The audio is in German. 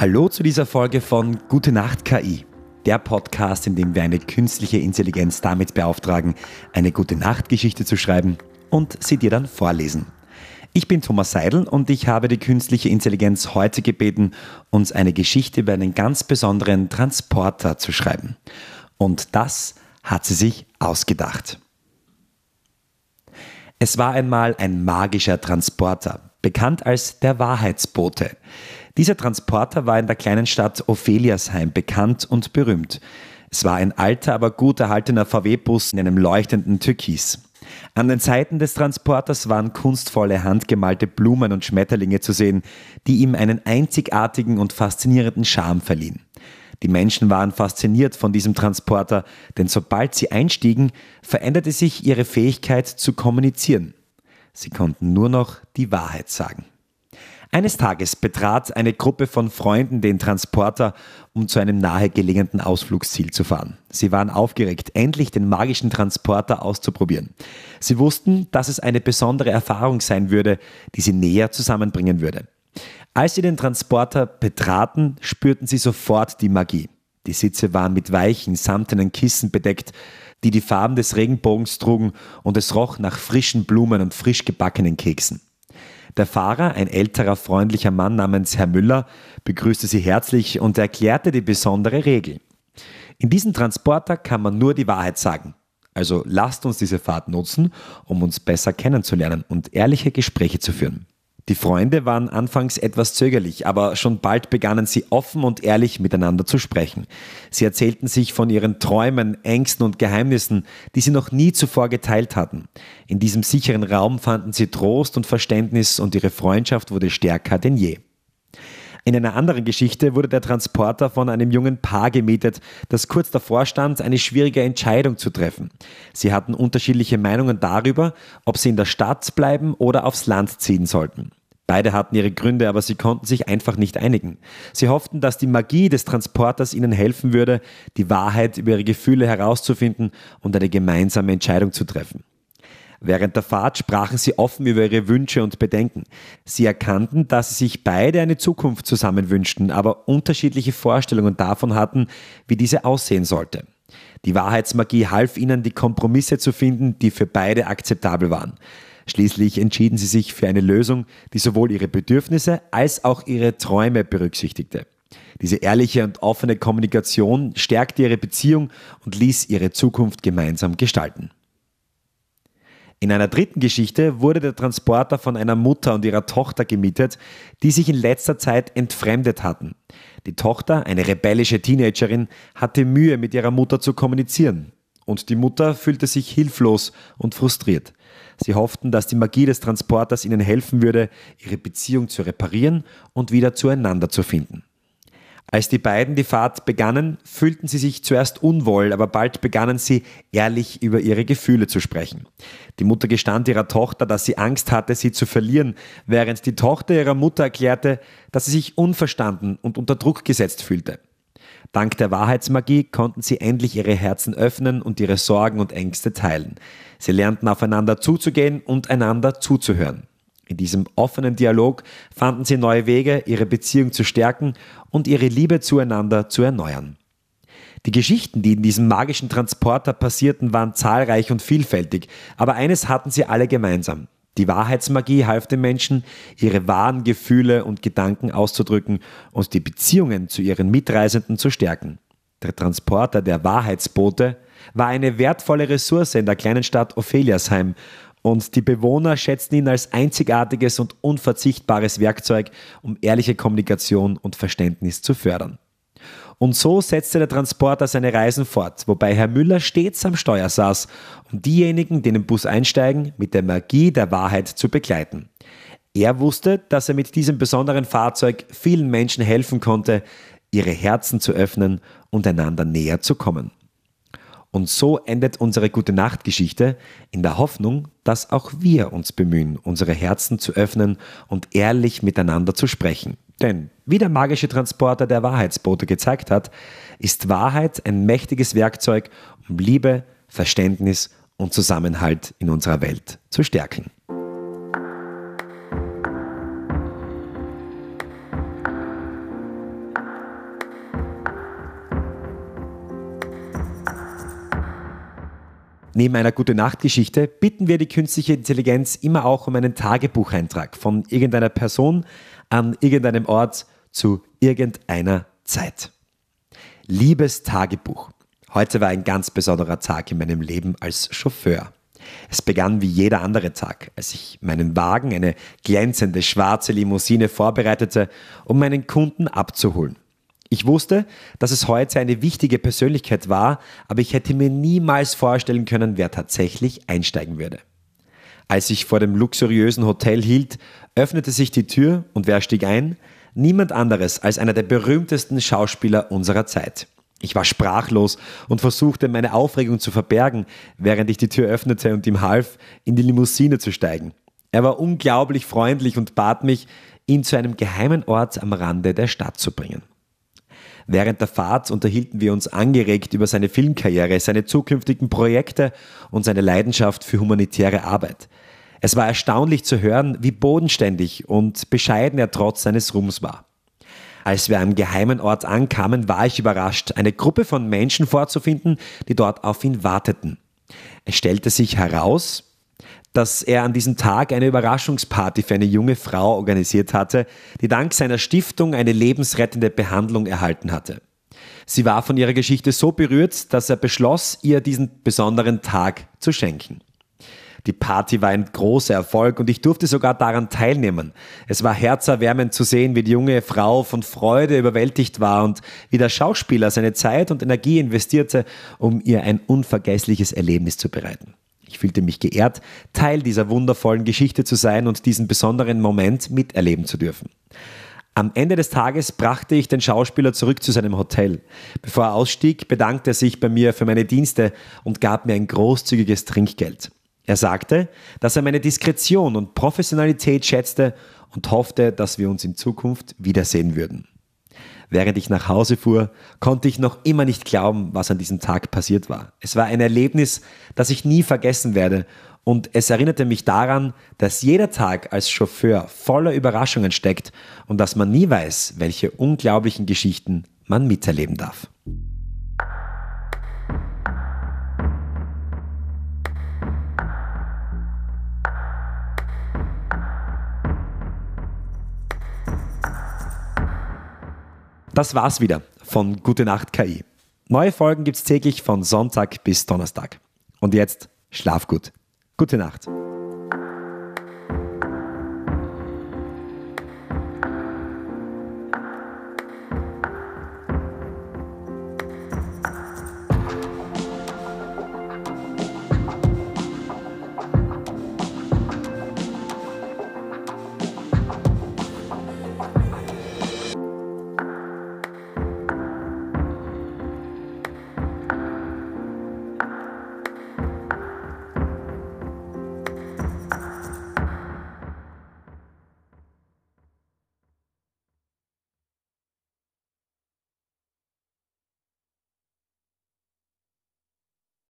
Hallo zu dieser Folge von Gute Nacht KI, der Podcast, in dem wir eine künstliche Intelligenz damit beauftragen, eine gute Nachtgeschichte zu schreiben und sie dir dann vorlesen. Ich bin Thomas Seidel und ich habe die künstliche Intelligenz heute gebeten, uns eine Geschichte über einen ganz besonderen Transporter zu schreiben. Und das hat sie sich ausgedacht. Es war einmal ein magischer Transporter, bekannt als der Wahrheitsbote. Dieser Transporter war in der kleinen Stadt Opheliasheim bekannt und berühmt. Es war ein alter, aber gut erhaltener VW-Bus in einem leuchtenden Türkis. An den Seiten des Transporters waren kunstvolle handgemalte Blumen und Schmetterlinge zu sehen, die ihm einen einzigartigen und faszinierenden Charme verliehen. Die Menschen waren fasziniert von diesem Transporter, denn sobald sie einstiegen, veränderte sich ihre Fähigkeit zu kommunizieren. Sie konnten nur noch die Wahrheit sagen. Eines Tages betrat eine Gruppe von Freunden den Transporter, um zu einem nahegelegenen Ausflugsziel zu fahren. Sie waren aufgeregt, endlich den magischen Transporter auszuprobieren. Sie wussten, dass es eine besondere Erfahrung sein würde, die sie näher zusammenbringen würde. Als sie den Transporter betraten, spürten sie sofort die Magie. Die Sitze waren mit weichen, samtenen Kissen bedeckt, die die Farben des Regenbogens trugen, und es roch nach frischen Blumen und frisch gebackenen Keksen. Der Fahrer, ein älterer, freundlicher Mann namens Herr Müller, begrüßte sie herzlich und erklärte die besondere Regel. In diesem Transporter kann man nur die Wahrheit sagen. Also lasst uns diese Fahrt nutzen, um uns besser kennenzulernen und ehrliche Gespräche zu führen. Die Freunde waren anfangs etwas zögerlich, aber schon bald begannen sie offen und ehrlich miteinander zu sprechen. Sie erzählten sich von ihren Träumen, Ängsten und Geheimnissen, die sie noch nie zuvor geteilt hatten. In diesem sicheren Raum fanden sie Trost und Verständnis und ihre Freundschaft wurde stärker denn je. In einer anderen Geschichte wurde der Transporter von einem jungen Paar gemietet, das kurz davor stand, eine schwierige Entscheidung zu treffen. Sie hatten unterschiedliche Meinungen darüber, ob sie in der Stadt bleiben oder aufs Land ziehen sollten. Beide hatten ihre Gründe, aber sie konnten sich einfach nicht einigen. Sie hofften, dass die Magie des Transporters ihnen helfen würde, die Wahrheit über ihre Gefühle herauszufinden und eine gemeinsame Entscheidung zu treffen. Während der Fahrt sprachen sie offen über ihre Wünsche und Bedenken. Sie erkannten, dass sie sich beide eine Zukunft zusammen wünschten, aber unterschiedliche Vorstellungen davon hatten, wie diese aussehen sollte. Die Wahrheitsmagie half ihnen, die Kompromisse zu finden, die für beide akzeptabel waren. Schließlich entschieden sie sich für eine Lösung, die sowohl ihre Bedürfnisse als auch ihre Träume berücksichtigte. Diese ehrliche und offene Kommunikation stärkte ihre Beziehung und ließ ihre Zukunft gemeinsam gestalten. In einer dritten Geschichte wurde der Transporter von einer Mutter und ihrer Tochter gemietet, die sich in letzter Zeit entfremdet hatten. Die Tochter, eine rebellische Teenagerin, hatte Mühe, mit ihrer Mutter zu kommunizieren. Und die Mutter fühlte sich hilflos und frustriert. Sie hofften, dass die Magie des Transporters ihnen helfen würde, ihre Beziehung zu reparieren und wieder zueinander zu finden. Als die beiden die Fahrt begannen, fühlten sie sich zuerst unwohl, aber bald begannen sie ehrlich über ihre Gefühle zu sprechen. Die Mutter gestand ihrer Tochter, dass sie Angst hatte, sie zu verlieren, während die Tochter ihrer Mutter erklärte, dass sie sich unverstanden und unter Druck gesetzt fühlte. Dank der Wahrheitsmagie konnten sie endlich ihre Herzen öffnen und ihre Sorgen und Ängste teilen. Sie lernten aufeinander zuzugehen und einander zuzuhören. In diesem offenen Dialog fanden sie neue Wege, ihre Beziehung zu stärken und ihre Liebe zueinander zu erneuern. Die Geschichten, die in diesem magischen Transporter passierten, waren zahlreich und vielfältig, aber eines hatten sie alle gemeinsam. Die Wahrheitsmagie half den Menschen, ihre wahren Gefühle und Gedanken auszudrücken und die Beziehungen zu ihren Mitreisenden zu stärken. Der Transporter der Wahrheitsboote war eine wertvolle Ressource in der kleinen Stadt Opheliasheim und die Bewohner schätzten ihn als einzigartiges und unverzichtbares Werkzeug, um ehrliche Kommunikation und Verständnis zu fördern. Und so setzte der Transporter seine Reisen fort, wobei Herr Müller stets am Steuer saß, um diejenigen, die in den Bus einsteigen, mit der Magie der Wahrheit zu begleiten. Er wusste, dass er mit diesem besonderen Fahrzeug vielen Menschen helfen konnte, ihre Herzen zu öffnen und einander näher zu kommen. Und so endet unsere gute Nachtgeschichte in der Hoffnung, dass auch wir uns bemühen, unsere Herzen zu öffnen und ehrlich miteinander zu sprechen. Denn, wie der magische Transporter der Wahrheitsbote gezeigt hat, ist Wahrheit ein mächtiges Werkzeug, um Liebe, Verständnis und Zusammenhalt in unserer Welt zu stärken. Neben einer gute Nachtgeschichte bitten wir die künstliche Intelligenz immer auch um einen Tagebucheintrag von irgendeiner Person an irgendeinem Ort zu irgendeiner Zeit. Liebes Tagebuch. Heute war ein ganz besonderer Tag in meinem Leben als Chauffeur. Es begann wie jeder andere Tag, als ich meinen Wagen, eine glänzende schwarze Limousine, vorbereitete, um meinen Kunden abzuholen. Ich wusste, dass es heute eine wichtige Persönlichkeit war, aber ich hätte mir niemals vorstellen können, wer tatsächlich einsteigen würde. Als ich vor dem luxuriösen Hotel hielt, öffnete sich die Tür und wer stieg ein? Niemand anderes als einer der berühmtesten Schauspieler unserer Zeit. Ich war sprachlos und versuchte meine Aufregung zu verbergen, während ich die Tür öffnete und ihm half, in die Limousine zu steigen. Er war unglaublich freundlich und bat mich, ihn zu einem geheimen Ort am Rande der Stadt zu bringen. Während der Fahrt unterhielten wir uns angeregt über seine Filmkarriere, seine zukünftigen Projekte und seine Leidenschaft für humanitäre Arbeit. Es war erstaunlich zu hören, wie bodenständig und bescheiden er trotz seines Ruhms war. Als wir am geheimen Ort ankamen, war ich überrascht, eine Gruppe von Menschen vorzufinden, die dort auf ihn warteten. Es stellte sich heraus, dass er an diesem Tag eine Überraschungsparty für eine junge Frau organisiert hatte, die dank seiner Stiftung eine lebensrettende Behandlung erhalten hatte. Sie war von ihrer Geschichte so berührt, dass er beschloss, ihr diesen besonderen Tag zu schenken. Die Party war ein großer Erfolg und ich durfte sogar daran teilnehmen. Es war herzerwärmend zu sehen, wie die junge Frau von Freude überwältigt war und wie der Schauspieler seine Zeit und Energie investierte, um ihr ein unvergessliches Erlebnis zu bereiten. Ich fühlte mich geehrt, Teil dieser wundervollen Geschichte zu sein und diesen besonderen Moment miterleben zu dürfen. Am Ende des Tages brachte ich den Schauspieler zurück zu seinem Hotel. Bevor er ausstieg, bedankte er sich bei mir für meine Dienste und gab mir ein großzügiges Trinkgeld. Er sagte, dass er meine Diskretion und Professionalität schätzte und hoffte, dass wir uns in Zukunft wiedersehen würden. Während ich nach Hause fuhr, konnte ich noch immer nicht glauben, was an diesem Tag passiert war. Es war ein Erlebnis, das ich nie vergessen werde und es erinnerte mich daran, dass jeder Tag als Chauffeur voller Überraschungen steckt und dass man nie weiß, welche unglaublichen Geschichten man miterleben darf. Das war's wieder von Gute Nacht KI. Neue Folgen gibt's täglich von Sonntag bis Donnerstag. Und jetzt schlaf gut. Gute Nacht.